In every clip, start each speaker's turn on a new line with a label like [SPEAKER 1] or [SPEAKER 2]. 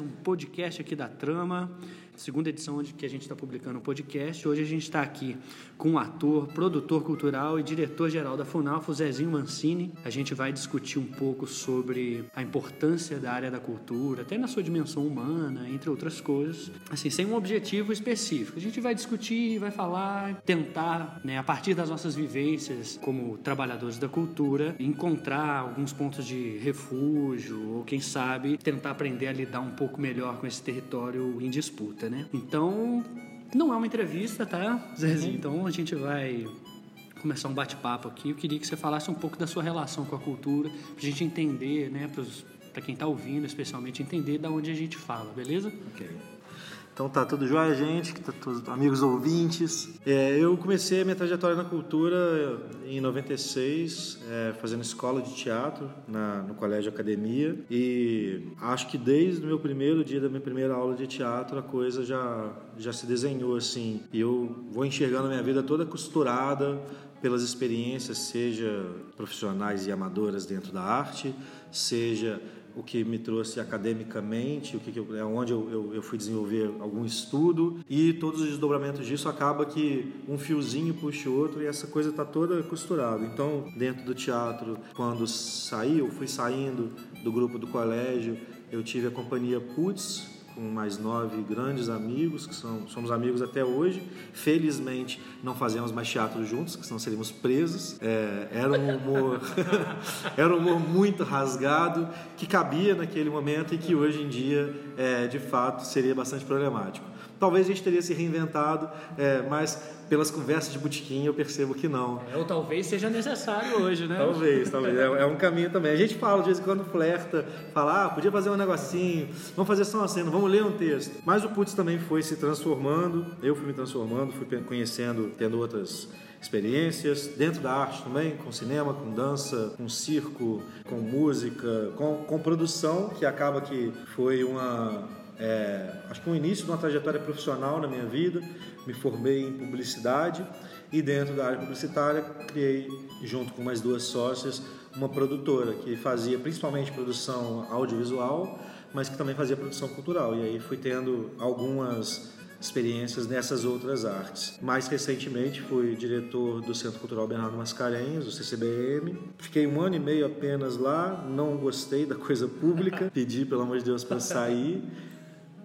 [SPEAKER 1] um podcast aqui da Trama, segunda edição onde que a gente está publicando um podcast. Hoje a gente está aqui com o ator, produtor cultural e diretor-geral da Funalfa, o Zezinho Mancini. A gente vai discutir um pouco sobre a importância da área da cultura, até na sua dimensão humana, entre outras coisas, assim, sem um objetivo específico. A gente vai discutir, vai falar, tentar, né, a partir das nossas vivências como trabalhadores da cultura, encontrar alguns pontos de refúgio, ou quem sabe tentar aprender a lidar um pouco melhor com esse território em disputa, né? Então, não é uma entrevista, tá, Zezinho? Uhum. Então a gente vai começar um bate-papo aqui. Eu queria que você falasse um pouco da sua relação com a cultura, para a gente entender, né, para quem está ouvindo, especialmente, entender da onde a gente fala, beleza?
[SPEAKER 2] Ok. Então tá tudo jóia, gente, tá todos, amigos ouvintes. É, eu comecei a minha trajetória na cultura em 96, é, fazendo escola de teatro na, no Colégio Academia. E acho que desde o meu primeiro dia da minha primeira aula de teatro, a coisa já, já se desenhou assim. E eu vou enxergando a minha vida toda costurada pelas experiências, seja profissionais e amadoras dentro da arte, seja o que me trouxe academicamente, o que, que eu, é onde eu, eu, eu, fui desenvolver algum estudo e todos os desdobramentos disso acaba que um fiozinho puxa outro e essa coisa está toda costurada. Então, dentro do teatro, quando saí, eu fui saindo do grupo do colégio, eu tive a companhia Putz, com mais nove grandes amigos, que são, somos amigos até hoje. Felizmente, não fazemos mais teatro juntos, que senão seríamos presos. É, era um humor, era um humor muito rasgado, que cabia naquele momento e que hoje em dia, é, de fato, seria bastante problemático. Talvez a gente teria se reinventado, é, mas pelas conversas de botequim eu percebo que não.
[SPEAKER 1] É, ou talvez seja necessário hoje, né?
[SPEAKER 2] Talvez, talvez. É, é, um caminho também. A gente fala, de vez em quando flerta, fala, ah, podia fazer um negocinho, vamos fazer só uma cena, vamos ler um texto. Mas o Putz também foi se transformando, eu fui me transformando, fui conhecendo, tendo outras experiências dentro da arte também, com cinema, com dança, com circo, com música, com, com produção, que acaba que foi uma é, acho que um início de uma trajetória profissional na minha vida. Me formei em publicidade e dentro da área publicitária criei, junto com mais duas sócias, uma produtora que fazia principalmente produção audiovisual, mas que também fazia produção cultural. E aí fui tendo algumas experiências nessas outras artes. Mais recentemente fui diretor do Centro Cultural Bernardo Mascarenhas, o CCBM. Fiquei um ano e meio apenas lá, não gostei da coisa pública, pedi pelo amor de Deus para sair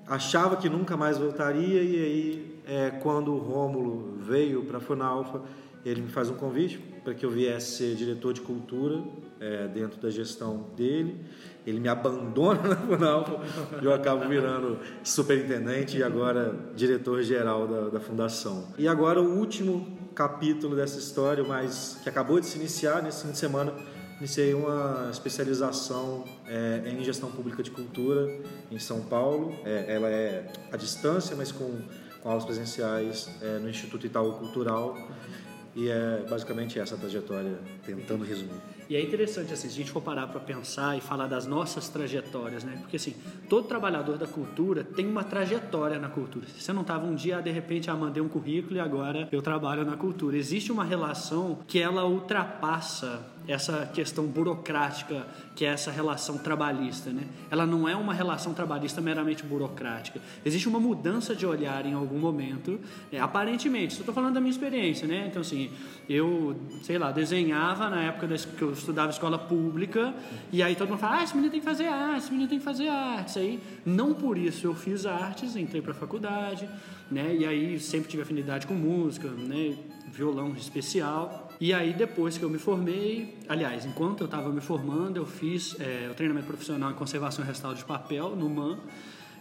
[SPEAKER 2] achava que nunca mais voltaria e aí é, quando o Rômulo veio para a Funalfa, ele me faz um convite para que eu viesse ser diretor de cultura é, dentro da gestão dele. Ele me abandona na Funalfa eu acabo virando superintendente e agora diretor-geral da, da fundação. E agora o último capítulo dessa história, mas que acabou de se iniciar nesse fim de semana, iniciei uma especialização é, em gestão pública de cultura em São Paulo. É, ela é à distância, mas com, com aulas presenciais é, no Instituto Itaú Cultural. E é basicamente essa trajetória, tentando resumir.
[SPEAKER 1] E é interessante, assim, se a gente for parar para pensar e falar das nossas trajetórias, né? Porque, assim, todo trabalhador da cultura tem uma trajetória na cultura. Você não estava um dia, de repente, ah, mandei um currículo e agora eu trabalho na cultura. Existe uma relação que ela ultrapassa essa questão burocrática que é essa relação trabalhista, né? Ela não é uma relação trabalhista meramente burocrática. Existe uma mudança de olhar em algum momento, é, aparentemente. Estou falando da minha experiência, né? Então assim, eu, sei lá, desenhava na época que eu estudava escola pública e aí todo mundo fala, ah, esse menino tem que fazer arte, esse menino tem que fazer artes. Aí, não por isso eu fiz artes, entrei para a faculdade, né? E aí sempre tive afinidade com música, né? Violão especial. E aí, depois que eu me formei, aliás, enquanto eu estava me formando, eu fiz é, o treinamento profissional em conservação e restauro de papel no MAN.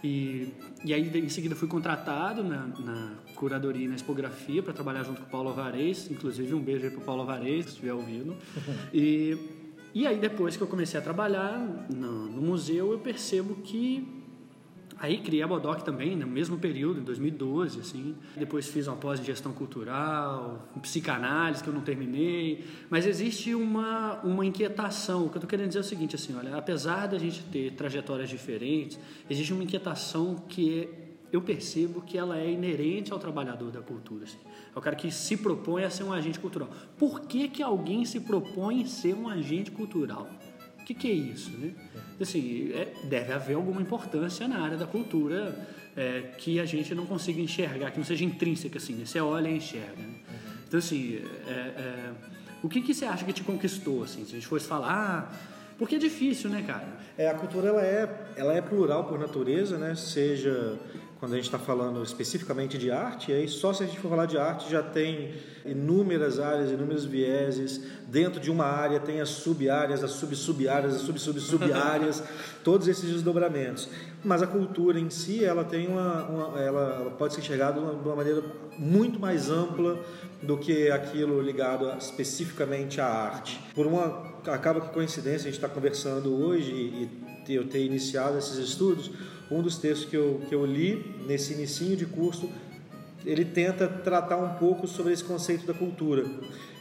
[SPEAKER 1] E, e aí, em seguida, fui contratado na, na curadoria e na expografia para trabalhar junto com o Paulo Alvarez. Inclusive, um beijo aí para o Paulo Alvarez, se estiver ouvindo. E, e aí, depois que eu comecei a trabalhar no, no museu, eu percebo que Aí criei a Bodoc também, no mesmo período, em 2012, assim. Depois fiz uma pós em gestão cultural, psicanálise, que eu não terminei. Mas existe uma, uma inquietação. O que eu estou querendo dizer é o seguinte, assim, olha, apesar da gente ter trajetórias diferentes, existe uma inquietação que eu percebo que ela é inerente ao trabalhador da cultura. Assim. É o cara que se propõe a ser um agente cultural. Por que, que alguém se propõe a ser um agente cultural? que, que é isso, né? Assim, é, deve haver alguma importância na área da cultura é, que a gente não consiga enxergar, que não seja intrínseca, assim, né? Você olha e enxerga, né? Então, assim, é, é, o que, que você acha que te conquistou, assim? Se a gente fosse falar... Ah, porque é difícil, né, cara?
[SPEAKER 2] É, a cultura ela é, ela é plural por natureza, né? Seja quando a gente está falando especificamente de arte, aí só se a gente for falar de arte já tem inúmeras áreas, inúmeros vieses. Dentro de uma área tem as sub-áreas, as sub-sub-áreas, as sub-sub-sub-áreas, todos esses desdobramentos. Mas a cultura em si, ela tem uma, uma ela, ela, pode ser enxergada de uma, de uma, maneira muito mais ampla do que aquilo ligado a, especificamente à arte. Por uma acaba que coincidência a gente está conversando hoje e, e eu ter iniciado esses estudos um dos textos que eu, que eu li nesse início de curso, ele tenta tratar um pouco sobre esse conceito da cultura.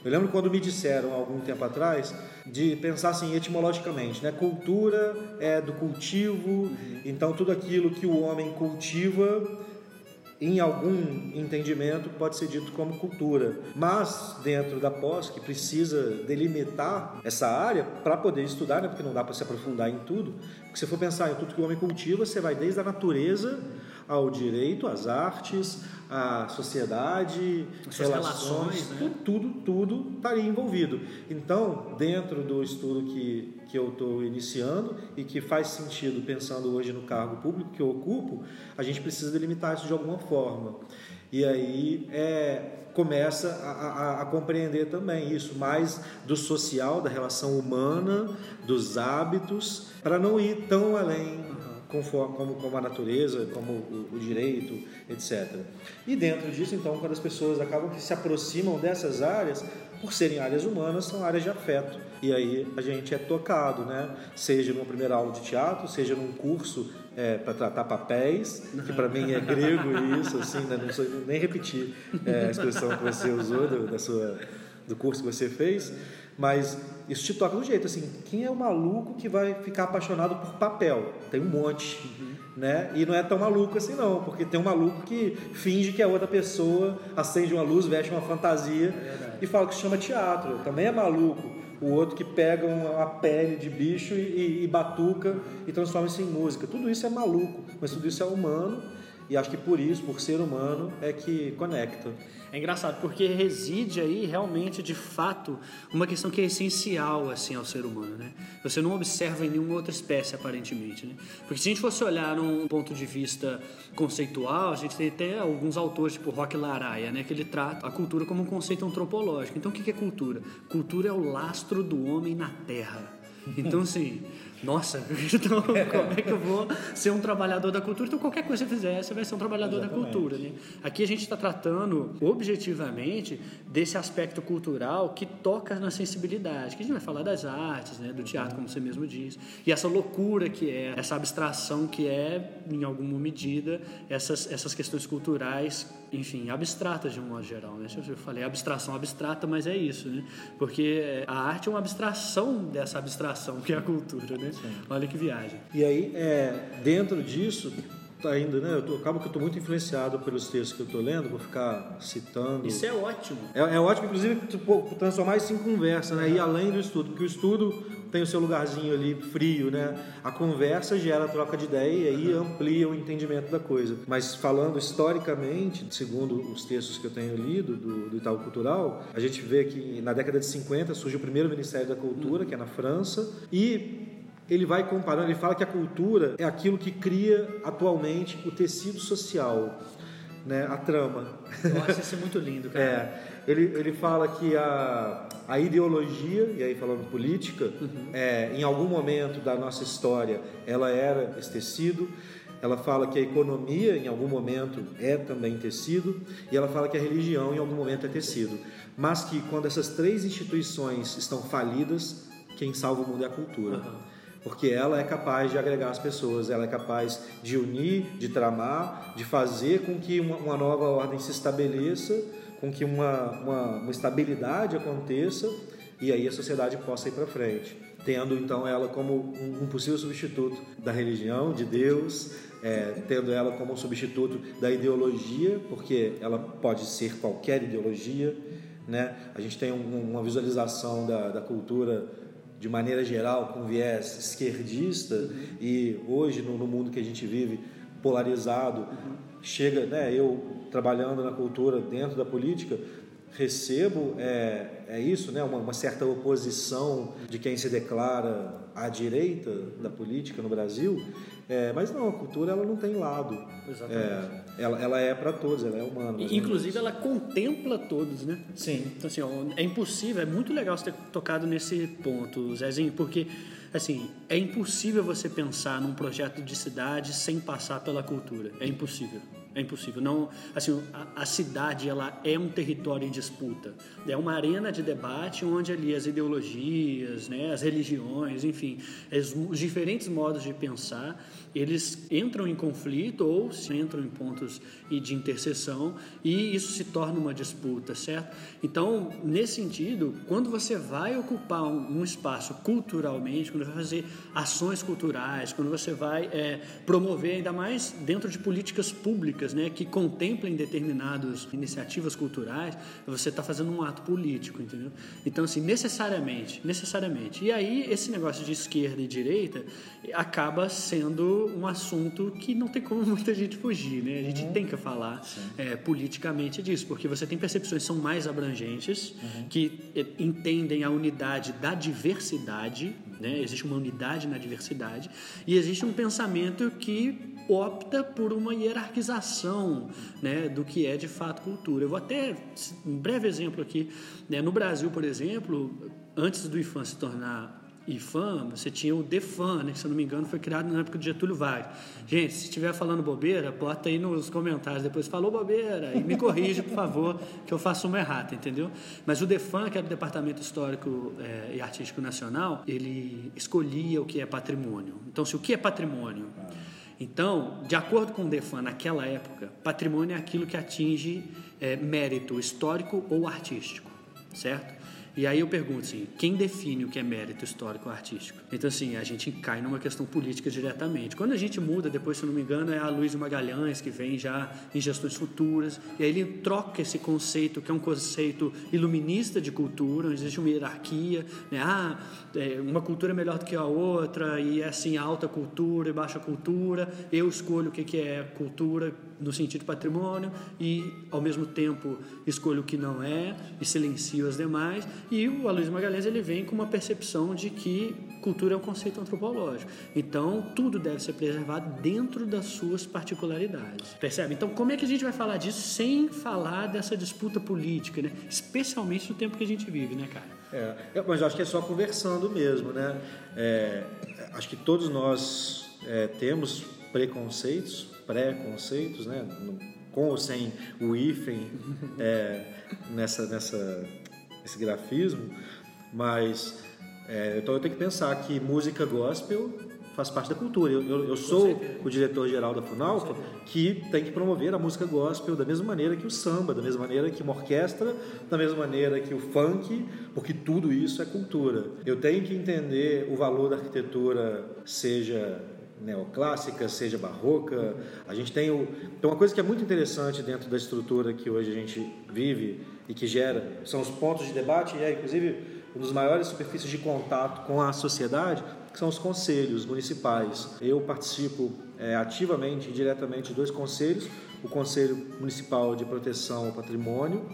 [SPEAKER 2] Eu lembro quando me disseram, algum tempo atrás, de pensar assim etimologicamente, né? Cultura é do cultivo, então tudo aquilo que o homem cultiva em algum entendimento pode ser dito como cultura, mas dentro da pós que precisa delimitar essa área para poder estudar, né, porque não dá para se aprofundar em tudo. Porque se for pensar em tudo que o homem cultiva, você vai desde a natureza ao direito, às artes, à sociedade,
[SPEAKER 1] As relações, relações
[SPEAKER 2] né? tudo, tudo estaria envolvido. Então, dentro do estudo que, que eu estou iniciando e que faz sentido pensando hoje no cargo público que eu ocupo, a gente precisa delimitar isso de alguma forma. E aí é, começa a, a, a, compreender também isso, mais do social, da relação humana, dos hábitos, para não ir tão além conforme, como, como a natureza, como o, o, direito, etc. E dentro disso, então, quando as pessoas acabam que se aproximam dessas áreas, por serem áreas humanas, são áreas de afeto. E aí a gente é tocado, né? Seja numa primeira aula de teatro, seja num curso é, para tratar papéis, que para mim é grego isso, assim, né? não sei nem repetir é, a expressão que você usou do, da sua, do curso que você fez, mas isso te toca do jeito assim, quem é o maluco que vai ficar apaixonado por papel? Tem um monte, uhum. Né? E não é tão maluco assim não, porque tem um maluco que finge que é outra pessoa, acende uma luz, veste uma fantasia é e fala que se chama teatro. Também é maluco. O outro que pega uma pele de bicho e, e, e batuca e transforma isso em música. Tudo isso é maluco, mas tudo isso é humano e acho que por isso, por ser humano, é que conecta.
[SPEAKER 1] É engraçado, porque reside aí realmente, de fato, uma questão que é essencial assim, ao ser humano. Né? Você não observa em nenhuma outra espécie, aparentemente. Né? Porque se a gente fosse olhar num ponto de vista conceitual, a gente tem até alguns autores, tipo Roque Laraia, né? que ele trata a cultura como um conceito antropológico. Então, o que é cultura? Cultura é o lastro do homem na Terra. Então, assim, nossa, então como é que eu vou ser um trabalhador da cultura? Então, qualquer coisa que você fizer, você vai ser um trabalhador Exatamente. da cultura. Né? Aqui a gente está tratando objetivamente desse aspecto cultural que toca na sensibilidade, que a gente vai falar das artes, né? do teatro, como você mesmo diz, e essa loucura que é, essa abstração que é, em alguma medida, essas, essas questões culturais, enfim, abstratas de um modo geral. Né? Eu falei abstração abstrata, mas é isso, né? porque a arte é uma abstração dessa abstração que é a cultura. Né? Sim. Olha que viagem.
[SPEAKER 2] E aí, é, dentro disso, tá ainda, né? Eu tô, acabo que eu estou muito influenciado pelos textos que eu estou lendo, vou ficar citando.
[SPEAKER 1] Isso é ótimo.
[SPEAKER 2] É, é ótimo, inclusive, transformar isso em conversa, né? E além do estudo, porque o estudo tem o seu lugarzinho ali frio, né? A conversa gera troca de ideia e aí amplia o entendimento da coisa. Mas falando historicamente, segundo os textos que eu tenho lido do, do Itaú Cultural, a gente vê que na década de 50 surge o primeiro Ministério da Cultura, que é na França, e ele vai comparando, ele fala que a cultura é aquilo que cria atualmente o tecido social, né, a trama.
[SPEAKER 1] Eu acho isso muito lindo, cara.
[SPEAKER 2] É, ele, ele fala que a, a ideologia, e aí falando política, uhum. é, em algum momento da nossa história ela era esse tecido, ela fala que a economia em algum momento é também tecido, e ela fala que a religião em algum momento é tecido. Mas que quando essas três instituições estão falidas, quem salva o mundo é a cultura. Uhum porque ela é capaz de agregar as pessoas, ela é capaz de unir, de tramar, de fazer com que uma, uma nova ordem se estabeleça, com que uma, uma, uma estabilidade aconteça e aí a sociedade possa ir para frente, tendo então ela como um, possível substituto da religião, de Deus, é, tendo ela como um substituto da ideologia, porque ela pode ser qualquer ideologia, né? A gente tem um, uma visualização da, da cultura de maneira geral, com viés esquerdista, uhum. e hoje, no, no, mundo que a gente vive, polarizado, uhum. chega, né, eu trabalhando na cultura dentro da política, recebo é, é isso, né, uma, uma, certa oposição de quem se declara à direita da política no Brasil, é, mas não, a cultura ela não tem lado. Exatamente. É, ela, ela é para todos, ela é humana.
[SPEAKER 1] Inclusive ela contempla todos, né?
[SPEAKER 2] Sim.
[SPEAKER 1] Então assim, é impossível, é muito legal você ter tocado nesse ponto, Zezinho, porque assim, é impossível você pensar num projeto de cidade sem passar pela cultura. É impossível. É impossível. Não, assim, a, a, cidade ela é um território em disputa. É uma arena de debate onde ali as ideologias, né, as religiões, enfim, os, os diferentes modos de pensar eles entram em conflito ou se entram em pontos de interseção e isso se torna uma disputa, certo? Então, nesse sentido, quando você vai ocupar um, um espaço culturalmente, quando você vai fazer ações culturais, quando você vai é, promover ainda mais dentro de políticas públicas, né, que contemplem determinadas iniciativas culturais, você está fazendo um ato político, entendeu? Então, assim, necessariamente, necessariamente. E aí esse negócio de esquerda e direita acaba sendo um assunto que não tem como muita gente fugir, né? A gente uhum. tem que falar é, politicamente disso, porque você tem percepções que são mais abrangentes, uhum. que é, entendem a unidade da diversidade, né? Existe uma unidade na diversidade e existe um pensamento que opta por uma hierarquização né, do que é de fato cultura. Eu vou até um breve exemplo aqui. Né, no Brasil, por exemplo, antes do IFAM se tornar IFAM, você tinha o DEFAM, né, que se eu não me engano foi criado na época de Getúlio Vargas. Gente, se estiver falando bobeira, bota aí nos comentários depois, falou bobeira, e me corrija, por favor, que eu faço uma errata, entendeu? Mas o DEFAM, que era o Departamento Histórico é, e Artístico Nacional, ele escolhia o que é patrimônio. Então, se o que é patrimônio? Então, de acordo com o DEFAN, naquela época, patrimônio é aquilo que atinge é, mérito histórico ou artístico, certo? E aí eu pergunto assim, quem define o que é mérito histórico ou artístico? Então assim, a gente cai numa questão política diretamente. Quando a gente muda, depois se não me engano, é a Luiz Magalhães que vem já em gestões futuras, e aí ele troca esse conceito, que é um conceito iluminista de cultura, onde existe uma hierarquia, né? ah, é, uma cultura é melhor do que a outra, e é assim, alta cultura e baixa cultura, eu escolho o que é cultura no sentido patrimônio, e ao mesmo tempo escolho o que não é, e silencio as demais, e o Aloysio Magalhães ele vem com uma percepção de que cultura é um conceito antropológico. Então, tudo deve ser preservado dentro das suas particularidades. Percebe? Então, como é que a gente vai falar disso sem falar dessa disputa política, né? Especialmente no tempo que a gente vive, né, cara?
[SPEAKER 2] É, mas eu acho que é só conversando mesmo, né? É, acho que todos nós é, temos preconceitos, pré-conceitos, né? Com ou sem o hífen é, nessa, nessa esse grafismo, mas é, então eu tenho que pensar que música gospel faz parte da cultura. Eu, eu, eu sou o diretor-geral da Funalfa que tem que promover a música gospel da mesma maneira que o samba, da mesma maneira que uma orquestra, da mesma maneira que o funk, porque tudo isso é cultura. Eu tenho que entender o valor da arquitetura, seja neoclássica, seja barroca. A gente tem o... Então, uma coisa que é muito interessante dentro da estrutura que hoje a gente vive e que gera, são os pontos de debate e é, inclusive, uma das maiores superfícies de contato com a sociedade, que são os conselhos municipais. Eu participo é, ativamente e diretamente de dois conselhos, o Conselho Municipal de Proteção ao Patrimônio,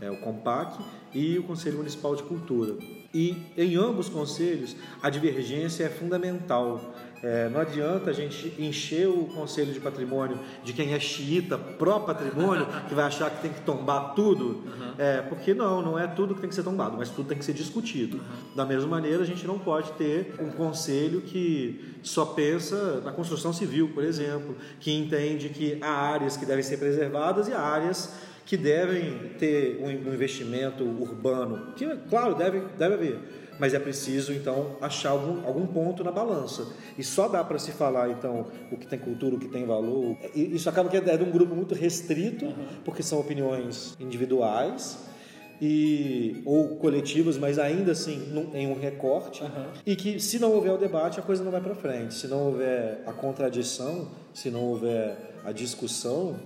[SPEAKER 2] é, o COMPAC, e o Conselho Municipal de Cultura. E em ambos conselhos a divergência é fundamental. É, não adianta a gente encher o Conselho de Patrimônio de quem é xiita pró-patrimônio, que vai achar que tem que tombar tudo, uhum. é, porque não, não é tudo que tem que ser tombado, mas tudo tem que ser discutido. Uhum. Da mesma maneira, a gente não pode ter um conselho que só pensa na construção civil, por exemplo, que entende que há áreas que devem ser preservadas e há áreas que devem ter um investimento urbano, que, claro, deve, deve haver mas é preciso então achar algum, algum ponto na balança. E só dá para se falar então o que tem cultura, o que tem valor. Isso acaba que é de um grupo muito restrito, uhum. porque são opiniões individuais e ou coletivas, mas ainda assim num, em um recorte. Uhum. E que se não houver o debate, a coisa não vai para frente. Se não houver a contradição, se não houver a discussão,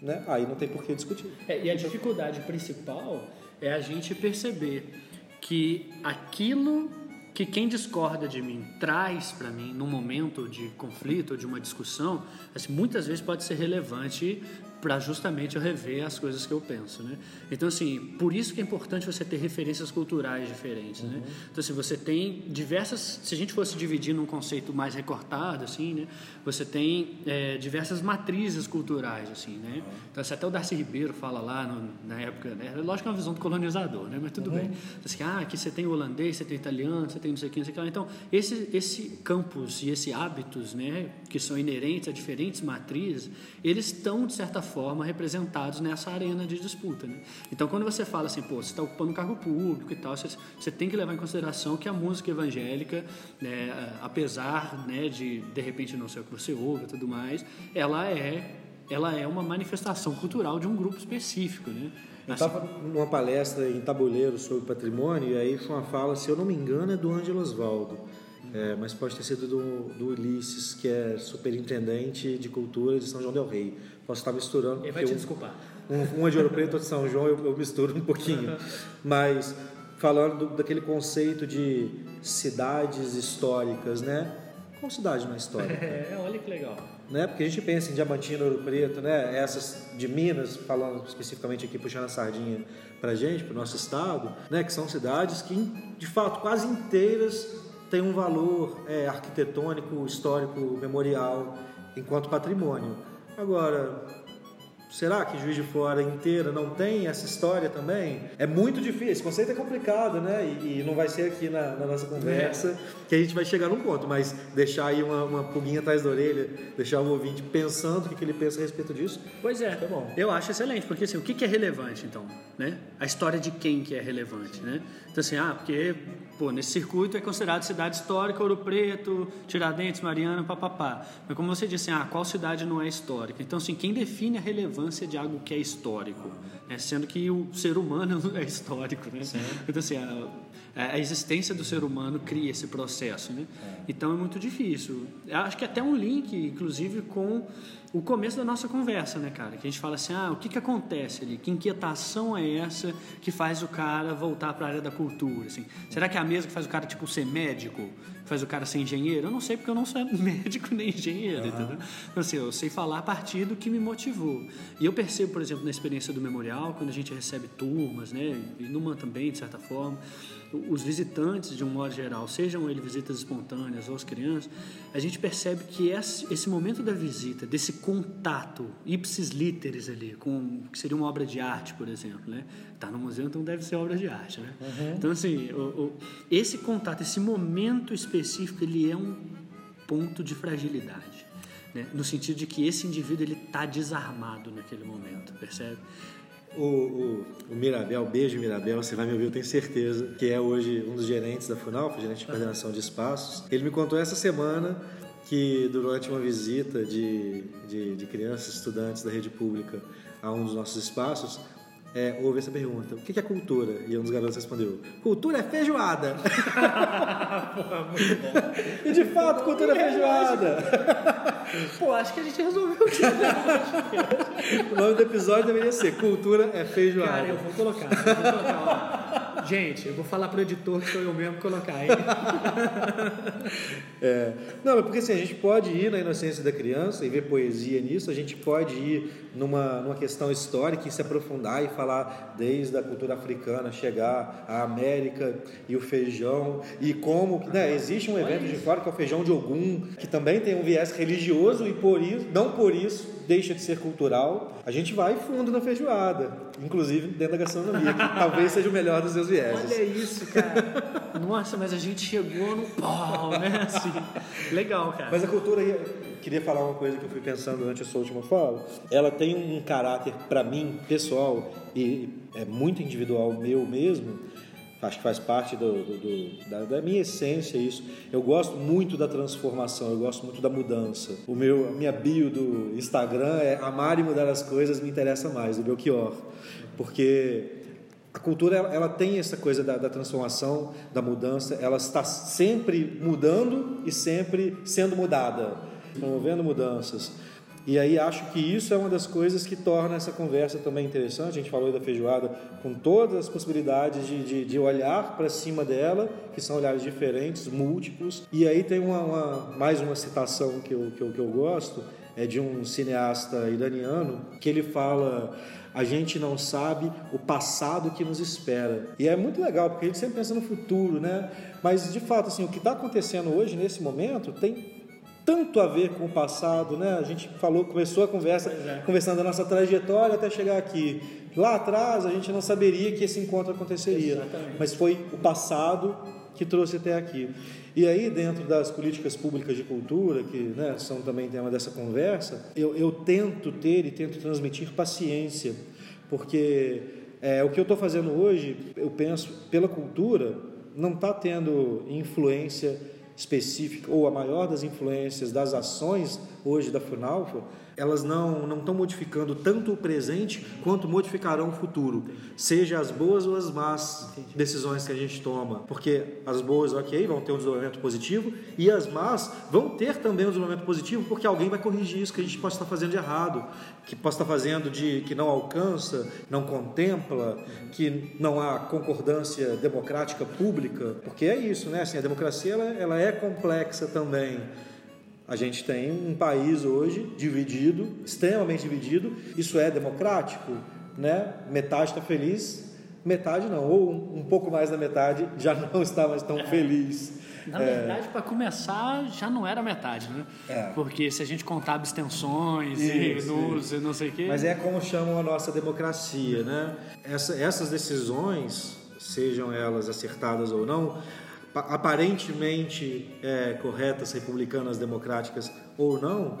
[SPEAKER 2] né, aí não tem por que discutir.
[SPEAKER 1] É, e a dificuldade principal é a gente perceber que aquilo que quem discorda de mim traz para mim num momento de conflito ou de uma discussão, assim, muitas vezes pode ser relevante para justamente eu rever as coisas que eu penso, né? Então assim, por isso que é importante você ter referências culturais diferentes, né? uhum. né? Então assim, você tem diversas, se a gente fosse dividir num conceito mais recortado, assim, né? Você tem é, diversas matrizes culturais, assim, né? Uhum. Então assim, até o Darcy Ribeiro fala lá no, na época, né? Lógico que é uma visão do colonizador, né? Mas tudo uhum. bem. Então, assim, ah, aqui você tem o holandês, você tem o italiano, você tem não sei o que, não sei o que lá. Então esse esse campus e esse hábitos, né? Que são inerentes a diferentes matrizes, eles estão de certa forma representados nessa arena de disputa. Né? Então, quando você fala assim, pô, você está ocupando um cargo público e tal, você, você, tem que levar em consideração que a música evangélica, né, apesar né, de de repente não ser o que você ouve e tudo mais, ela é ela é uma manifestação cultural de um grupo específico, né?
[SPEAKER 2] Eu estava numa palestra em Tabuleiro sobre patrimônio e aí foi uma fala, se eu não me engano, é do Ângelo Osvaldo. É, mas pode ter sido do, do Ulisses, que é superintendente de cultura de São João del Rei. Posso estar misturando.
[SPEAKER 1] Ele vai te um, desculpar.
[SPEAKER 2] Um, um é de Ouro Preto, outro de São João, eu, eu misturo um pouquinho. Mas falando do, daquele conceito de cidades históricas, né? Qual cidade não é histórica?
[SPEAKER 1] É, olha que legal.
[SPEAKER 2] Né? Porque a gente pensa em Diamantina, Ouro Preto, né? Essas de Minas, falando especificamente aqui, puxando a sardinha para gente, para o nosso estado, né? Que são cidades que, de fato, quase inteiras têm um valor é, arquitetônico, histórico, memorial, enquanto patrimônio. Agora, será que Juiz de Fora inteira não tem essa história também? É muito difícil, esse conceito é complicado, né? E, e não vai ser aqui na, na nossa conversa é. que a gente vai chegar num ponto, mas deixar aí uma, uma pulguinha atrás da orelha, deixar o ouvinte pensando o que, ele pensa a respeito disso.
[SPEAKER 1] Pois é, tá bom. eu acho excelente, porque assim, o que, que é relevante então? Né? A história de quem que é relevante, né? Então assim, ah, porque pô, nesse circuito é considerado cidade histórica, Ouro Preto, Tiradentes, Mariana, papapá. Mas como você disse, ah, qual cidade não é histórica? Então, assim, quem define a relevância de algo que é histórico? Né? Sendo que o ser humano é histórico, né? Sim. Então, assim, a, a, existência do ser humano cria esse processo, né? É. Então, é muito difícil. Eu acho que até um link, inclusive, com o começo da nossa conversa, né, cara? Que a gente fala assim, ah, o que que acontece ali? Que inquietação é essa que faz o cara voltar para a área da cultura, assim? Será que é a mesma que faz o cara, tipo, ser médico? Faz o cara ser engenheiro? Eu não sei, porque eu não sou médico nem engenheiro, uhum. entendeu? Então, assim, eu sei falar a partir do que me motivou. E eu percebo, por exemplo, na experiência do Memorial, quando a gente recebe turmas, né? E numa também, de certa forma, os visitantes, de um modo geral, sejam eles visitas espontâneas ou as crianças, a gente percebe que esse momento da visita, desse contato ipsis literis ali, com que seria uma obra de arte, por exemplo, né? Tá no museu, então deve ser obra de arte, né? Uhum. Então, assim, o, o, esse contato, esse momento específico, ele é um ponto de fragilidade. Né? No sentido de que esse indivíduo ele está desarmado naquele momento, percebe?
[SPEAKER 2] O, o, o, Mirabel, beijo Mirabel, você vai me ouvir, eu tenho certeza, que é hoje um dos gerentes da FUNAL, gerente de coordenação de espaços. Ele me contou essa semana que durante uma visita de, de, de crianças, estudantes da rede pública a um dos nossos espaços, é, houve essa pergunta: o que é cultura? E um dos garotos respondeu: cultura é feijoada. Porra, muito bom. E de fato, cultura é feijoada.
[SPEAKER 1] Pô, acho que a gente resolveu o que
[SPEAKER 2] O nome do episódio deveria ser Cultura é feijoada.
[SPEAKER 1] Cara, eu vou colocar. Eu vou colocar ó. Gente, eu vou falar pro editor que sou eu mesmo colocar aí.
[SPEAKER 2] É, não, porque assim, a gente pode ir na inocência da criança e ver poesia nisso, a gente pode ir numa, numa questão histórica e se aprofundar e falar desde a cultura africana, chegar à América e o feijão, e como né, existe um evento de fora que é o feijão de Ogum, que também tem um viés religioso e por isso, não por isso, deixa de ser cultural. A gente vai fundo na feijoada, inclusive dentro da gastronomia, que talvez seja o melhor dos seus vieses.
[SPEAKER 1] Olha isso, cara. Nossa, mas a gente chegou no pau, né? Assim, legal, cara.
[SPEAKER 2] Mas a cultura queria falar uma coisa que eu fui pensando durante a sua última fala. Ela tem um caráter, para mim, pessoal, e é muito individual meu mesmo, acho que faz parte do, do, do, da, da, minha essência isso. Eu gosto muito da transformação, eu gosto muito da mudança. O meu, a minha bio do Instagram é amar e mudar as coisas me interessa mais, do Belchior. Porque a cultura ela, ela tem essa coisa da, da, transformação, da mudança, ela está sempre mudando e sempre sendo mudada promovendo mudanças. E aí acho que isso é uma das coisas que torna essa conversa também interessante. A gente falou da feijoada com todas as possibilidades de, de, de olhar para cima dela, que são olhares diferentes, múltiplos. E aí tem uma, uma, mais uma citação que eu, que eu, que eu gosto, é de um cineasta iraniano, que ele fala a gente não sabe o passado que nos espera. E é muito legal, porque a gente sempre pensa no futuro, né? Mas, de fato, assim, o que está acontecendo hoje, nesse momento, tem tanto a ver com o passado, né? A gente falou, começou a conversa, é. conversando da nossa trajetória até chegar aqui. Lá atrás a gente não saberia que esse encontro aconteceria, Exatamente. mas foi o passado que trouxe até aqui. E aí, dentro das políticas públicas de cultura, que né, são também tema dessa conversa, eu, eu tento ter e tento transmitir paciência, porque é, o que eu estou fazendo hoje, eu penso, pela cultura, não está tendo influência específica ou a maior das influências das ações hoje da Funalfa elas não não estão modificando tanto o presente quanto modificarão o futuro, seja as boas ou as más decisões que a gente toma, porque as boas, ok, vão ter um desenvolvimento positivo e as más vão ter também um desenvolvimento positivo porque alguém vai corrigir isso que a gente pode estar fazendo de errado, que possa estar fazendo de que não alcança, não contempla, que não há concordância democrática pública, porque é isso, né? Assim, a democracia ela, ela é complexa também. A gente tem um país hoje dividido, extremamente dividido. Isso é democrático, né? Metade está feliz, metade não, ou um, pouco mais da metade já não está mais tão é. feliz.
[SPEAKER 1] Na é. verdade, para começar, já não era metade, né? É. Porque se a gente contar abstenções isso, e nulos e não sei o quê.
[SPEAKER 2] Mas é como chamam a nossa democracia, né? Essa, essas decisões, sejam elas acertadas ou não, aparentemente é, corretas, republicanas, democráticas ou não,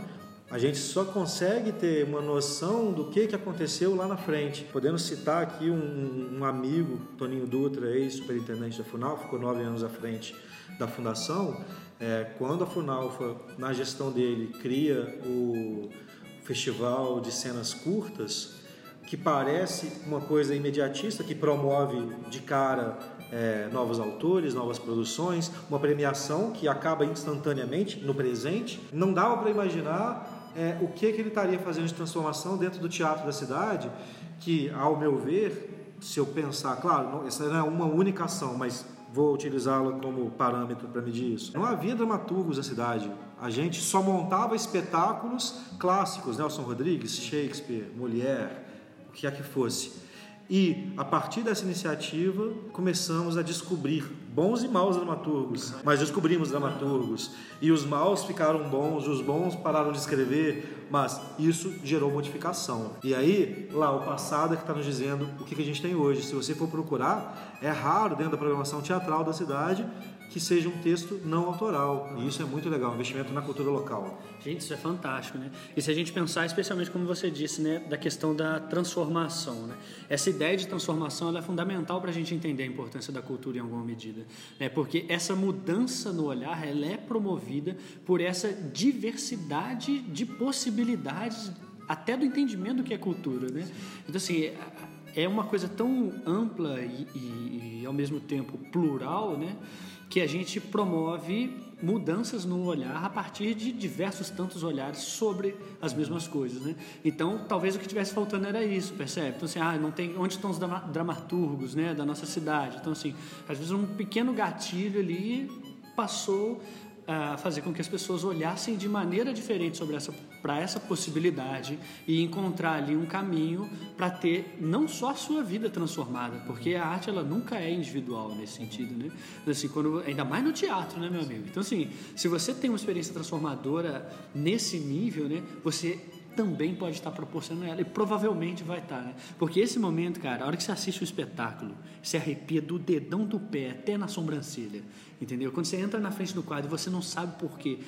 [SPEAKER 2] a gente só consegue ter uma noção do que, que aconteceu lá na frente. Podemos citar aqui um, um amigo, Toninho Dutra, ex-superintendente da Funalfa, ficou nove anos à frente da fundação. É, quando a Funalfa, na gestão dele, cria o Festival de Cenas Curtas, que parece uma coisa imediatista, que promove de cara é, novos autores, novas produções, uma premiação que acaba instantaneamente no presente. Não dava para imaginar é, o que, que ele estaria fazendo de transformação dentro do teatro da cidade, que, ao meu ver, se eu pensar, claro, não, essa não é uma única ação, mas vou utilizá-la como parâmetro para medir isso. Não havia dramaturgos na cidade. A gente só montava espetáculos clássicos, Nelson Rodrigues, Shakespeare, Molière, o que é que fosse e, a partir dessa iniciativa, começamos a descobrir bons e maus dramaturgos. Mas descobrimos dramaturgos. E os maus ficaram bons, os bons pararam de escrever, mas isso gerou modificação. E aí, lá, o passado é que está nos dizendo o que, que a gente tem hoje. Se você for procurar, é raro dentro da programação teatral da cidade que seja um texto não autoral. E isso é muito legal, investimento na cultura local.
[SPEAKER 1] Gente, isso é fantástico, né? E se a gente pensar, especialmente como você disse, né, da questão da transformação, né? Essa ideia de transformação é fundamental para a gente entender a importância da cultura em alguma medida, né? Porque essa mudança no olhar, ela é promovida por essa diversidade de possibilidades até do entendimento do que é cultura, né? Então assim, é uma coisa tão ampla e, e, e ao mesmo tempo plural, né? Que a gente promove mudanças no olhar a partir de diversos tantos olhares sobre as mesmas coisas, né? Então, talvez o que tivesse faltando era isso, percebe? Então, assim, ah, não tem onde estão os dramaturgos, né, da nossa cidade. Então, assim, às vezes um pequeno gatilho ali passou a fazer com que as pessoas olhassem de maneira diferente sobre essa para essa possibilidade e encontrar ali um caminho para ter não só a sua vida transformada, porque a arte ela nunca é individual nesse sentido, né? Assim, quando ainda mais no teatro, né, meu amigo? Então assim, se você tem uma experiência transformadora nesse nível, né, você também pode estar proporcionando ela e provavelmente vai estar, né? Porque esse momento, cara, a hora que você assiste o espetáculo, se arrepia do dedão do pé até na sobrancelha, entendeu? Quando você entra na frente do quadro e você não sabe por quê,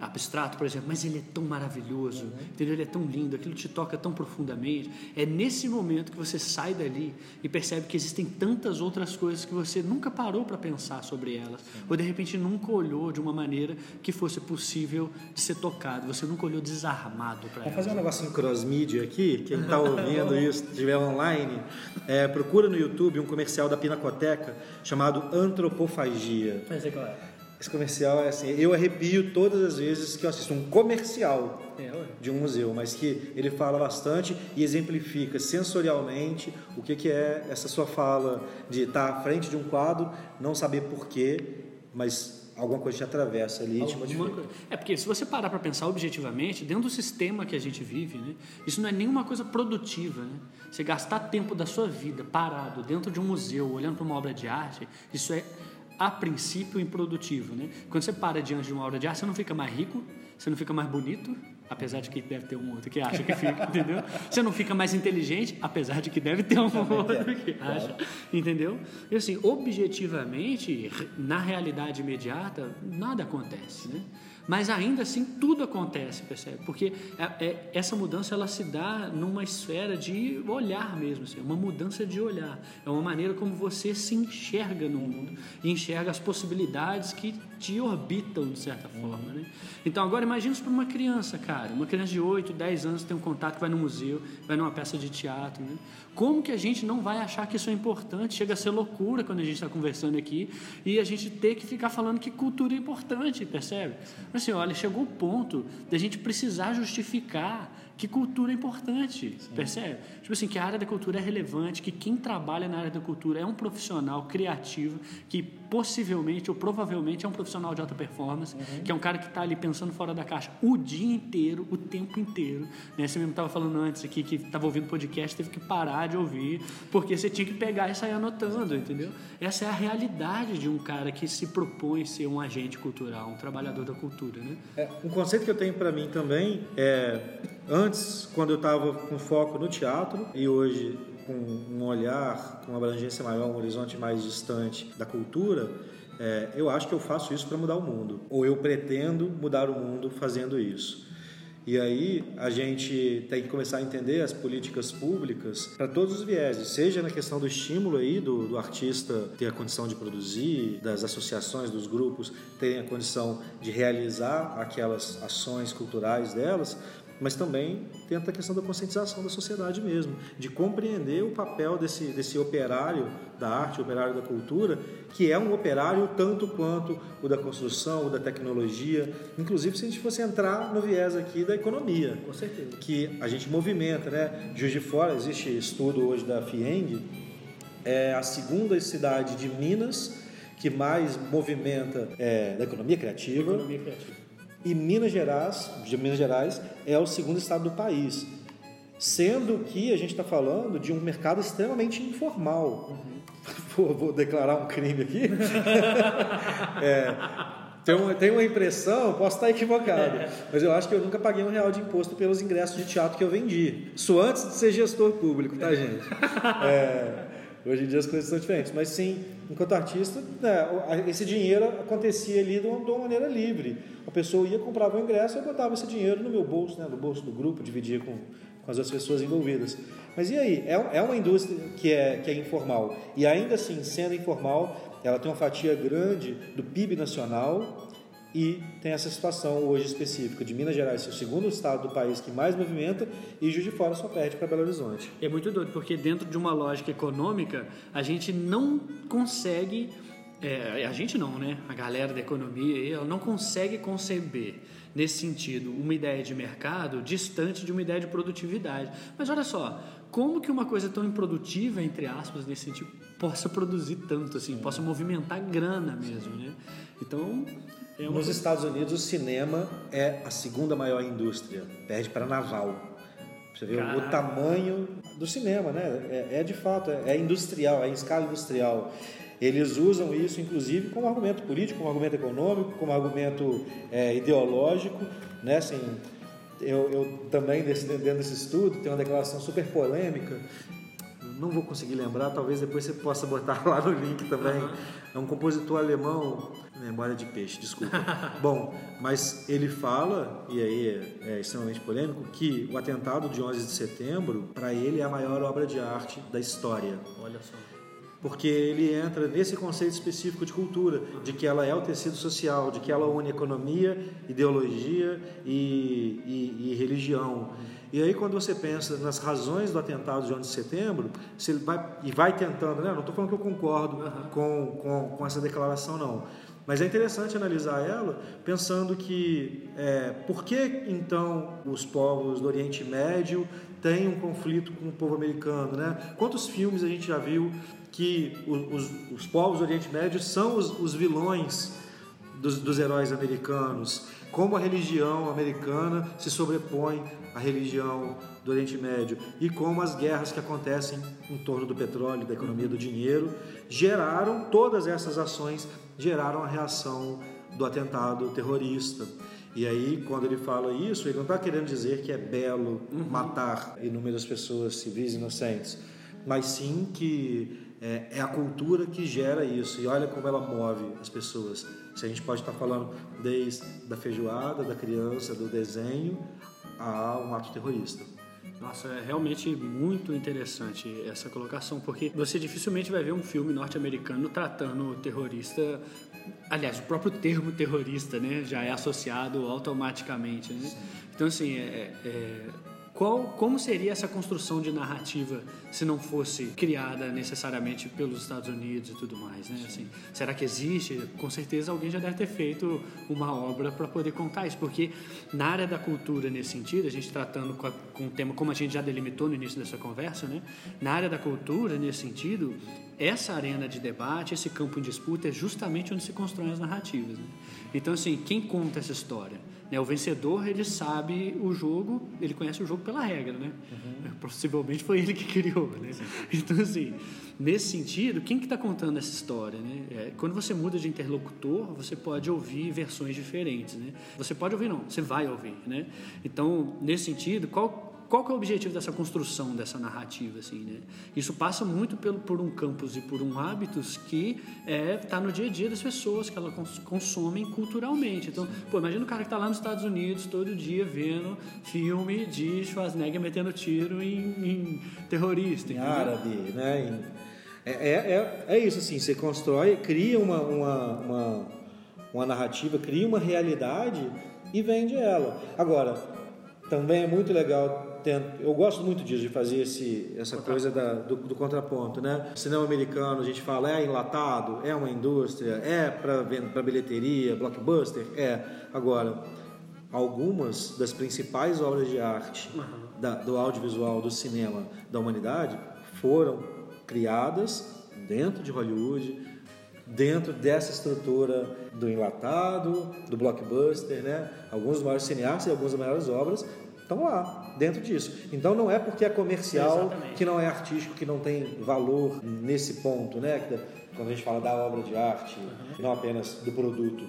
[SPEAKER 1] abstrato, por exemplo, mas ele é tão maravilhoso, uhum. entendeu? Ele é tão lindo, aquilo te toca tão profundamente. É nesse momento que você sai dali e percebe que existem tantas outras coisas que você nunca parou para pensar sobre elas, Sim. ou de repente nunca olhou de uma maneira que fosse possível de ser tocado. Você nunca olhou desarmado para elas.
[SPEAKER 2] Vamos fazer um negócio em cross-media aqui. Quem está ouvindo isso, estiver online, é, procura no YouTube um comercial da Pinacoteca chamado Antropofagia.
[SPEAKER 1] Mas é claro
[SPEAKER 2] Esse comercial é assim, eu arrepio todas as vezes que eu assisto um comercial
[SPEAKER 1] É,
[SPEAKER 2] de um museu, mas que ele fala bastante e exemplifica sensorialmente o que, que é essa sua fala de estar à frente de um quadro, não saber porquê, mas alguma coisa te atravessa ali e te modifica.
[SPEAKER 1] coisa. É porque se você parar para pensar objetivamente, dentro do sistema que a gente vive, né, isso não é nenhuma coisa produtiva. Né? Você gastar tempo da sua vida parado dentro de um museu, olhando para uma obra de arte, isso é a princípio improdutivo. Né? Quando você para diante de uma obra de arte, você não fica mais rico, você não fica mais bonito, apesar de que deve ter um outro que acha que fica, entendeu? Você não fica mais inteligente, apesar de que deve ter um outro que acha, entendeu? E assim, objetivamente, na realidade imediata, nada acontece, né? Mas ainda assim tudo acontece, percebe? Porque é- é- essa mudança ela se dá numa esfera de olhar mesmo, assim, é uma mudança de olhar, é uma maneira como você se enxerga no mundo e enxerga as possibilidades que te orbitam de certa forma, né? Então agora imagina isso para uma criança, cara, uma criança de 8, 10 anos tem um contato, vai no museu, vai numa peça de teatro, né? Como que a gente não vai achar que isso é importante? Chega a ser loucura quando a gente está conversando aqui e a gente ter que ficar falando que cultura é importante, percebe? Mas assim, olha, chegou o ponto da gente precisar justificar que cultura é importante, percebe? Tipo assim, que a área da cultura é relevante, que quem trabalha na área da cultura é um profissional criativo, que possivelmente ou provavelmente é um profissional de alta performance, que é um cara que está ali pensando fora da caixa o dia inteiro, o tempo inteiro. Né? Você mesmo estava falando antes aqui que estava ouvindo podcast, teve que parar de ouvir, porque você tinha que pegar e sair anotando, entendeu? Essa é a realidade de um cara que se propõe ser um agente cultural, um trabalhador da cultura, né?
[SPEAKER 2] É, um conceito que eu tenho para mim também é antes quando eu estava com foco no teatro e hoje com um olhar com uma abrangência maior um horizonte mais distante da cultura é, eu acho que eu faço isso para mudar o mundo. Ou eu pretendo mudar o mundo fazendo isso. E aí a gente tem que começar a entender as políticas públicas para todos os vieses, seja na questão do estímulo aí do, do artista ter a condição de produzir, das associações, dos grupos terem a condição de realizar aquelas ações culturais delas, mas também tenta a questão da conscientização da sociedade mesmo, de compreender o papel desse, desse operário da arte, operário da cultura, que é um operário tanto quanto o da construção, o da tecnologia, inclusive se a gente fosse entrar no viés aqui da economia,
[SPEAKER 1] Com certeza.
[SPEAKER 2] que a gente movimenta, né? Juiz de Fora, existe estudo hoje da FIENG, é a segunda cidade de Minas que mais movimenta é, da economia criativa.
[SPEAKER 1] Economia criativa.
[SPEAKER 2] E Minas Gerais, de Minas Gerais, é o segundo estado do país. Sendo que a gente está falando de um mercado extremamente informal. Vou, vou declarar um crime aqui. É, tem, uma, tem uma impressão, posso estar equivocado, mas eu acho que eu nunca paguei um real de imposto pelos ingressos de teatro que eu vendi. Isso antes de ser gestor público, tá, gente? É, hoje em dia as coisas são diferentes, mas sim, enquanto artista, né, esse dinheiro acontecia ali de uma, de uma maneira livre. Pessoa ia, comprava o ingresso eu botava esse dinheiro no meu bolso, né, no bolso do grupo, dividia com, com as outras pessoas envolvidas. Mas e aí? É, é uma indústria que é, que é informal. E ainda assim, sendo informal, ela tem uma fatia grande do PIB nacional e tem essa situação hoje específica de Minas Gerais ser o segundo estado do país que mais movimenta e Juiz de Fora só perde para Belo Horizonte.
[SPEAKER 1] É muito doido, porque dentro de uma lógica econômica, a gente não consegue. É, a gente não, né? A galera da economia aí, ela não consegue conceber, nesse sentido, uma ideia de mercado distante de uma ideia de produtividade. Mas olha só, como que uma coisa tão improdutiva, entre aspas, nesse sentido, possa produzir tanto assim, possa movimentar grana mesmo, né? Então, é uma
[SPEAKER 2] Nos Estados Unidos, o cinema é a segunda maior indústria, perde para naval. Você vê o
[SPEAKER 1] Caraca.
[SPEAKER 2] tamanho do cinema, né? É, é de fato, é, é industrial, é em escala industrial. Eles usam isso, inclusive, como argumento político, como argumento econômico, como argumento é, ideológico, né? Assim, eu, eu também, desse, dentro desse estudo, tem uma declaração super polêmica, não vou conseguir lembrar, talvez depois você possa botar lá no link também. É um compositor alemão, memória de peixe, desculpa. Bom, mas ele fala, e aí é, é extremamente polêmico, que o atentado de 11 de setembro, para ele, é a maior obra de arte da história
[SPEAKER 1] Olha só.
[SPEAKER 2] Porque ele entra nesse conceito específico de cultura, de que ela é o tecido social, de que ela une economia, ideologia e, e- e religião. E aí quando você pensa nas razões do atentado de 11 de setembro, você vai e vai tentando, né? Não estou falando que eu concordo com, com, com essa declaração não, Mas é interessante analisar ela pensando que é, por que então os povos do Oriente Médio têm um conflito com o povo americano, né? Quantos filmes a gente já viu que os, os povos do Oriente Médio são os, os vilões dos, dos heróis americanos? Como a religião americana se sobrepõe à religião do Oriente Médio e como as guerras que acontecem em torno do petróleo, da economia do dinheiro, geraram todas essas ações geraram a reação do atentado terrorista. E aí, quando ele fala isso, ele não está querendo dizer que é belo uhum. matar inúmeras pessoas civis inocentes, mas sim que é, é, a cultura que gera isso. E olha como ela move as pessoas. Se a gente pode estar falando desde da feijoada, da criança, do desenho, a um ato terrorista.
[SPEAKER 1] Nossa, é realmente muito interessante essa colocação, porque você dificilmente vai ver um filme norte-americano tratando o terrorista. Aliás, o próprio termo terrorista né, já é associado automaticamente. Né? Então, assim, é, é qual, como seria essa construção de narrativa se não fosse criada necessariamente pelos Estados Unidos e tudo mais, né? Assim, será que existe? Com certeza alguém já deve ter feito uma obra para poder contar isso, porque na área da cultura nesse sentido, a gente tratando com, a, com tema como a gente já delimitou no início dessa conversa, né? Na área da cultura nesse sentido, essa arena de debate, esse campo em disputa é justamente onde se constroem as narrativas. Né? Então, assim, quem conta essa história? Né? O vencedor, ele sabe o jogo, ele conhece o jogo pela regra, né? Uhum. Possivelmente foi ele que criou, né? Então, assim, nesse sentido, quem que está contando essa história, né? É, quando você muda de interlocutor, você pode ouvir versões diferentes, né? Você pode ouvir, não, você vai ouvir, né? Então, nesse sentido, qual qual que é o objetivo dessa construção dessa narrativa assim né? Isso passa muito pelo por um campus e por um hábitos que é tá no dia a dia das pessoas que elas consomem culturalmente. Então pô imagina o cara que está lá nos Estados Unidos todo dia vendo filme de Schwarzenegger metendo tiro em, em terrorista
[SPEAKER 2] em árabe né? É, é, é, é, isso assim você constrói cria uma, uma, uma, uma narrativa cria uma realidade e vende ela. Agora também é muito legal tento, eu gosto muito disso, de fazer esse, essa coisa da, do, do, contraponto, né? Cinema americano, a gente fala, é enlatado, é uma indústria, é para bilheteria, blockbuster, é. Agora, algumas das principais obras de arte uhum. da, do audiovisual, do cinema da humanidade foram criadas dentro de Hollywood, dentro dessa estrutura do enlatado, do blockbuster, né? Alguns dos maiores cineastas e algumas das maiores obras estão lá, dentro disso. Então não é porque é comercial Exatamente. que não é artístico, que não tem valor nesse ponto, né? Quando a gente fala da obra de arte, uhum. não apenas do produto.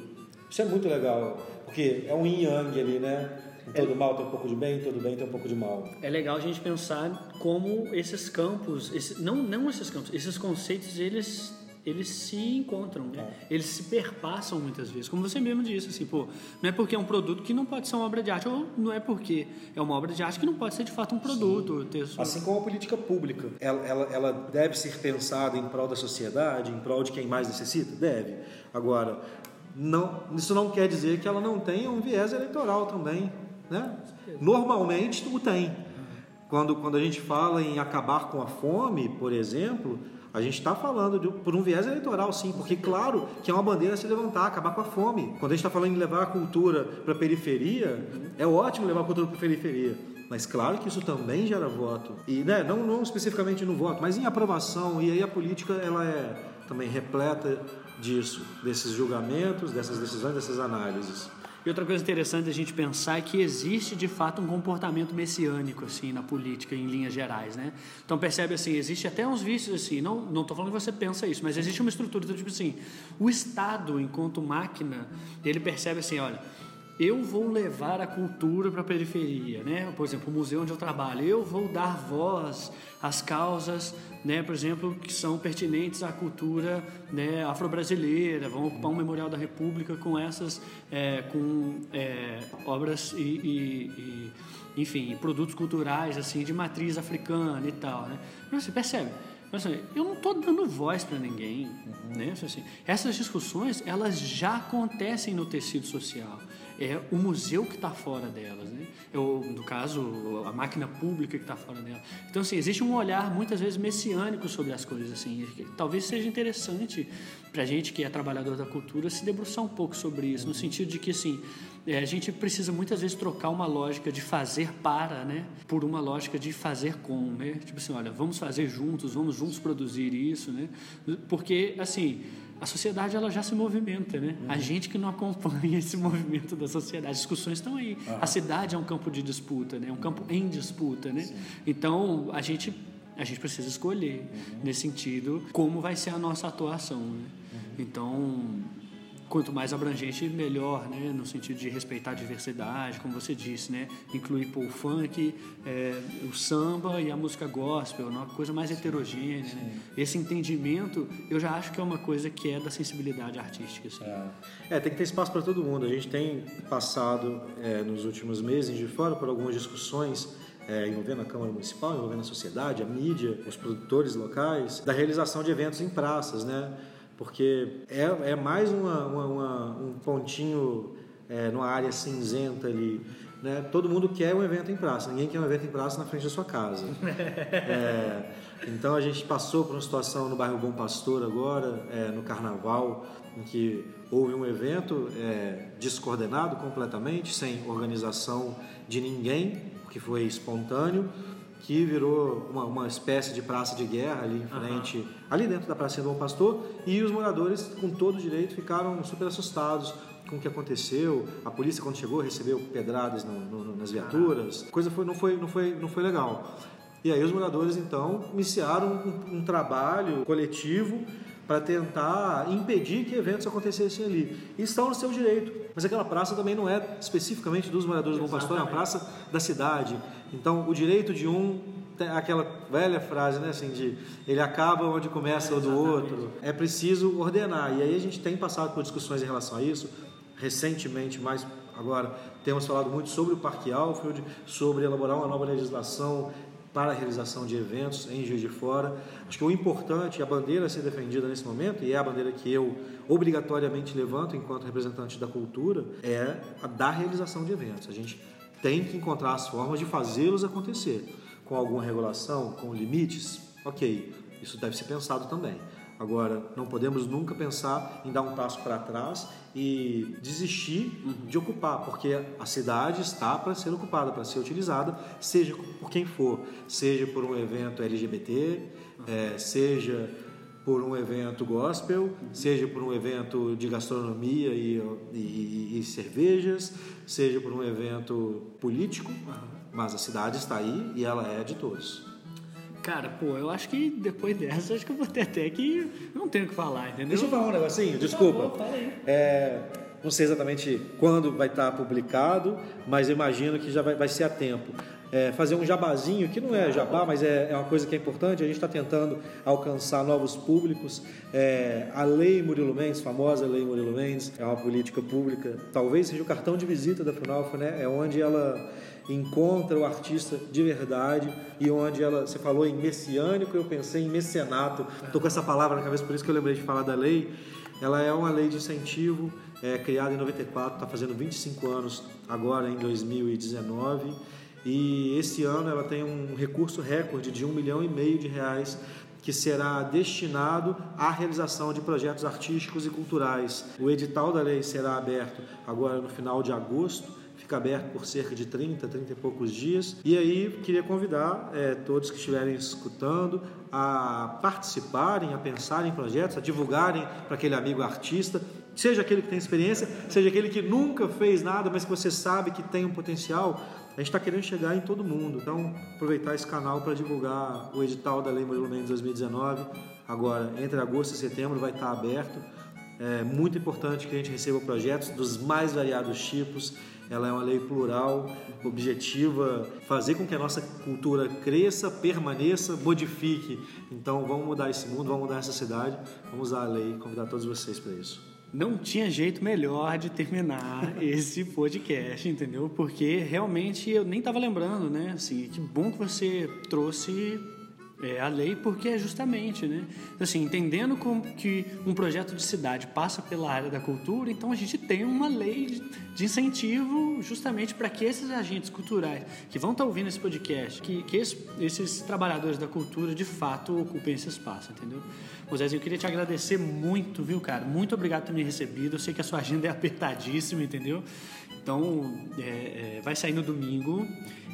[SPEAKER 2] Isso é muito legal, porque é um yin yang ali, né? Em todo é... mal tem um pouco de bem, todo bem tem um pouco de mal.
[SPEAKER 1] É legal a gente pensar como esses campos, esse, não, não esses campos, esses conceitos, eles eles se encontram, né? É. Eles se perpassam muitas vezes. Como você mesmo disse, assim, pô, não é porque é um produto que não pode ser uma obra de arte, ou não é porque é uma obra de arte que não pode ser de fato um produto.
[SPEAKER 2] Assim como a política pública. Ela, ela, ela, deve ser pensada em prol da sociedade, em prol de quem mais necessita? Deve. Agora, não, isso não quer dizer que ela não tenha um viés eleitoral também, né? Normalmente o tem. Quando, quando a gente fala em acabar com a fome, por exemplo, a gente está falando de, por um viés eleitoral, sim, porque claro que é uma bandeira se levantar, acabar com a fome. Quando a gente está falando em levar a cultura para a periferia, é ótimo levar a cultura para a periferia. Mas claro que isso também gera voto. E né, não, não especificamente no voto, mas em aprovação. E aí a política ela é também repleta disso, desses julgamentos, dessas decisões, dessas análises.
[SPEAKER 1] E outra coisa interessante a gente pensar é que existe de fato um comportamento messiânico assim na política em linhas gerais, né? Então percebe assim, existe até uns vícios assim, não não estou falando que você pensa isso, mas existe uma estrutura do tipo assim, o Estado enquanto máquina, ele percebe assim, olha, eu vou levar a cultura para a periferia, né? Por exemplo, o museu onde eu trabalho, eu vou dar voz às causas, né? Por exemplo, que são pertinentes à cultura né, afro-brasileira. Vão ocupar um memorial da República com essas, é, com é, obras e, e, e, enfim, produtos culturais assim de matriz africana e tal, né? Mas você percebe? Assim, eu não estou dando voz para ninguém, uhum. né? Assim, essas discussões elas já acontecem no tecido social é o museu que está fora delas, né? Ou, no caso, a máquina pública que está fora dela. Então, assim, existe um olhar muitas vezes messiânico sobre as coisas, assim. Talvez seja interessante para a gente que é trabalhador da cultura se debruçar um pouco sobre isso, no sentido de que, assim, é, a gente precisa muitas vezes trocar uma lógica de fazer para, né, por uma lógica de fazer com, né? Tipo assim, olha, vamos fazer juntos, vamos juntos produzir isso, né? Porque, assim, a sociedade ela já se movimenta, né? Uhum. A gente que não acompanha esse movimento da sociedade, as discussões estão aí. Uhum. A cidade é um campo de disputa, né? É um campo em disputa, né? Sim. Então a gente a gente precisa escolher uhum. nesse sentido como vai ser a nossa atuação, né? Uhum. Então quanto mais abrangente, melhor, né? no sentido de respeitar a diversidade, como você disse, né? incluir pô, o funk, é, o samba e a música gospel, né? uma coisa mais heterogênea. Né? Esse entendimento, eu já acho que é uma coisa que é da sensibilidade artística. Assim.
[SPEAKER 2] É. é. tem que ter espaço para todo mundo. A gente tem passado é, nos últimos meses de fora por algumas discussões é, envolvendo a Câmara Municipal, envolvendo a sociedade, a mídia, os produtores locais, da realização de eventos em praças, né? Porque é, é mais uma, uma, uma, um pontinho é, numa área cinzenta ali. Né? Todo mundo quer um evento em praça, ninguém quer um evento em praça na frente da sua casa. é, então a gente passou por uma situação no bairro Bom Pastor agora, é, no Carnaval, em que houve um evento é, descoordenado completamente, sem organização de ninguém, que foi espontâneo que virou uma, uma espécie de praça de guerra ali em frente, uhum. ali dentro da Praça do Bom Pastor, e os moradores, com todo direito, ficaram super assustados com o que aconteceu. A polícia, quando chegou, recebeu pedradas no, no, nas viaturas. A coisa foi, não, foi, não, foi, não foi legal. E aí os moradores, então, iniciaram um, um trabalho coletivo para tentar impedir que eventos acontecessem ali. E estão no seu direito. Mas aquela praça também não é especificamente dos moradores do Bom Pastor, é uma praça da cidade. Então, o direito de um aquela velha frase, né, assim, de ele acaba onde começa é, o do outro. É preciso ordenar. E aí a gente tem passado por discussões em relação a isso. Recentemente, mais agora, temos falado muito sobre o Parque Alfred, sobre elaborar uma nova legislação para a realização de eventos em Juiz de Fora. Acho que o importante, a bandeira a ser defendida nesse momento, e é a bandeira que eu obrigatoriamente levanto enquanto representante da cultura, é a da realização de eventos. A gente tem que encontrar as formas de fazê-los acontecer. Com alguma regulação, com limites, ok, isso deve ser pensado também. Agora, não podemos nunca pensar em dar um passo para trás e desistir uhum. de ocupar, porque a cidade está para ser ocupada, para ser utilizada, seja por quem for, seja por um evento LGBT, uhum. é, seja por um evento gospel, uhum. seja por um evento de gastronomia e, e, e, cervejas, seja por um evento político, mas a cidade está aí e ela é de todos.
[SPEAKER 1] Cara, pô, eu acho que depois dessa, acho que eu vou ter até que. Não tenho o que falar, entendeu?
[SPEAKER 2] Deixa eu falar um negocinho, desculpa. Favor, fala aí. É, não sei exatamente quando vai estar publicado, mas imagino que já vai, vai ser a tempo. É, fazer um jabazinho, que não é jabá, mas é, é uma coisa que é importante. A gente está tentando alcançar novos públicos. É, a Lei Murilo Mendes, famosa Lei Murilo Mendes, é uma política pública. Talvez seja o cartão de visita da FUNALFA, né? É onde ela encontra o artista de verdade e onde ela, você falou em messiânico, eu pensei em mecenato. Estou com essa palavra na cabeça, por isso que eu lembrei de falar da lei. Ela é uma lei de incentivo é, criada em 94, está fazendo 25 anos agora em 2019 e esse ano ela tem um recurso recorde de um milhão e meio de reais que será destinado à realização de projetos artísticos e culturais. O edital da lei será aberto agora no final de agosto fica aberto por cerca de 30, 30 e poucos dias. E aí queria convidar é, todos que estiverem escutando a participarem, a pensarem em projetos, a divulgarem para aquele amigo artista, seja aquele que tem experiência, seja aquele que nunca fez nada, mas que você sabe que tem um potencial. A gente está querendo chegar em todo mundo. Então, aproveitar esse canal para divulgar o edital da Lei Murilo Mendes 2019. Agora, entre agosto e setembro, vai estar aberto. É muito importante que a gente receba projetos dos mais variados tipos ela é uma lei plural, objetiva, fazer com que a nossa cultura cresça, permaneça, modifique. Então vamos mudar esse mundo, vamos mudar essa cidade, vamos usar a lei e convidar todos vocês para isso.
[SPEAKER 1] Não tinha jeito melhor de terminar esse podcast, entendeu? Porque realmente eu nem estava lembrando, né? Assim, que bom que você trouxe é, a lei porque é justamente, né? Assim, entendendo como que um projeto de cidade passa pela área da cultura, então a gente tem uma lei de incentivo justamente para que esses agentes culturais que vão estar tá ouvindo esse podcast, que, que esses, esses, trabalhadores da cultura de fato ocupem esse espaço, entendeu? Moisés, eu queria te agradecer muito, viu, cara? Muito obrigado por ter me recebido. Eu sei que a sua agenda é apertadíssima, entendeu? Então, é, é, vai sair no domingo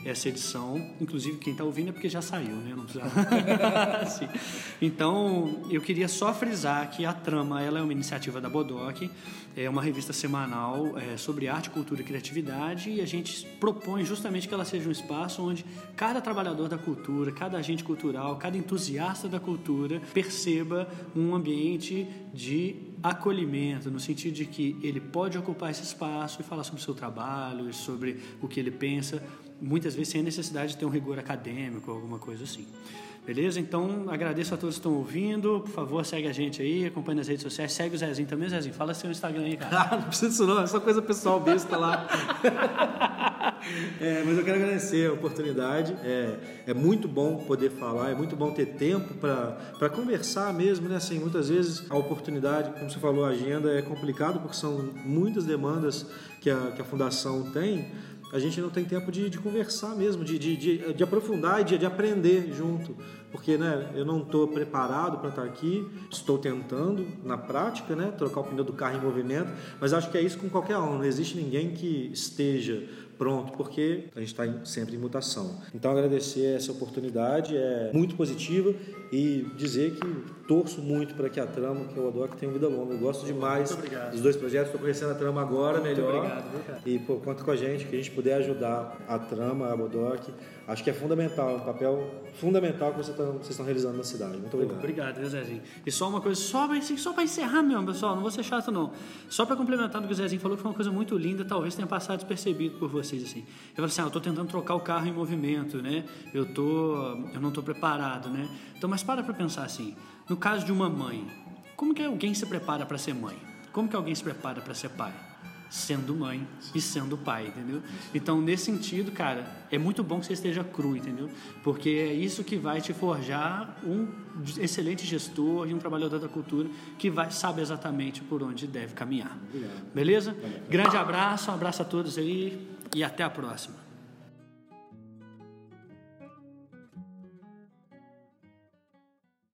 [SPEAKER 1] essa edição. Inclusive, quem está ouvindo é porque já saiu, né? Não precisa... então, eu queria só frisar que a Trama ela é uma iniciativa da Bodoc, é uma revista semanal é, sobre arte, cultura e criatividade, e a gente propõe justamente que ela seja um espaço onde cada trabalhador da cultura, cada agente cultural, cada entusiasta da cultura perceba um ambiente de acolhimento, no sentido de que ele pode ocupar esse espaço e falar sobre o seu trabalho e sobre o que ele pensa, muitas vezes sem a necessidade de ter um rigor acadêmico alguma coisa assim. Beleza? Então, agradeço a todos que estão ouvindo. Por favor, segue a gente aí, acompanhe nas redes sociais. Segue o Zezinho também, Zezinho. Fala seu Instagram aí, cara.
[SPEAKER 2] Ah, não precisa disso não, é só coisa pessoal besta lá. é, mas eu quero agradecer a oportunidade. É, é muito bom poder falar, é muito bom ter tempo para conversar mesmo, né? Assim, muitas vezes a oportunidade, como você falou, a agenda é complicado porque são muitas demandas que a, que a fundação tem a gente não tem tempo de, de conversar mesmo, de, de, de, aprofundar e de, de, aprender junto. Porque né, eu não estou preparado para estar aqui, estou tentando, na prática, né, trocar o pneu do carro em movimento, mas acho que é isso com qualquer um. Não existe ninguém que esteja pronto, porque a gente está sempre em mutação. Então, agradecer essa oportunidade, é muito positiva e dizer que torço muito para que a Trama, que eu adoro, que tenha vida longa. Eu gosto demais dos dois projetos, estou conhecendo a Trama agora muito melhor. Obrigado, e pô, conta com a gente, que a gente puder ajudar a Trama, a Bodoc, acho que é fundamental, é um papel fundamental que vocês estão, vocês estão realizando na cidade. Muito obrigado.
[SPEAKER 1] Obrigado, Zezinho. E só uma coisa, só para só encerrar mesmo, pessoal, não vou ser chato não. Só para complementar o que o Zezinho falou, que foi uma coisa muito linda, talvez tenha passado despercebido por vocês assim. Eu falei assim, ah, eu estou tentando trocar o carro em movimento, né? Eu tô, eu não estou preparado, né? Então, mas para para pensar assim, no caso de uma mãe, como que alguém se prepara para ser mãe? Como que alguém se prepara para ser pai? Sendo mãe e sendo pai, entendeu? Então, nesse sentido, cara, é muito bom que você esteja cru, entendeu? Porque é isso que vai te forjar um excelente gestor e um trabalhador da cultura que vai sabe exatamente por onde deve caminhar. Obrigado. Beleza? Grande abraço, um abraço a todos aí e até a próxima.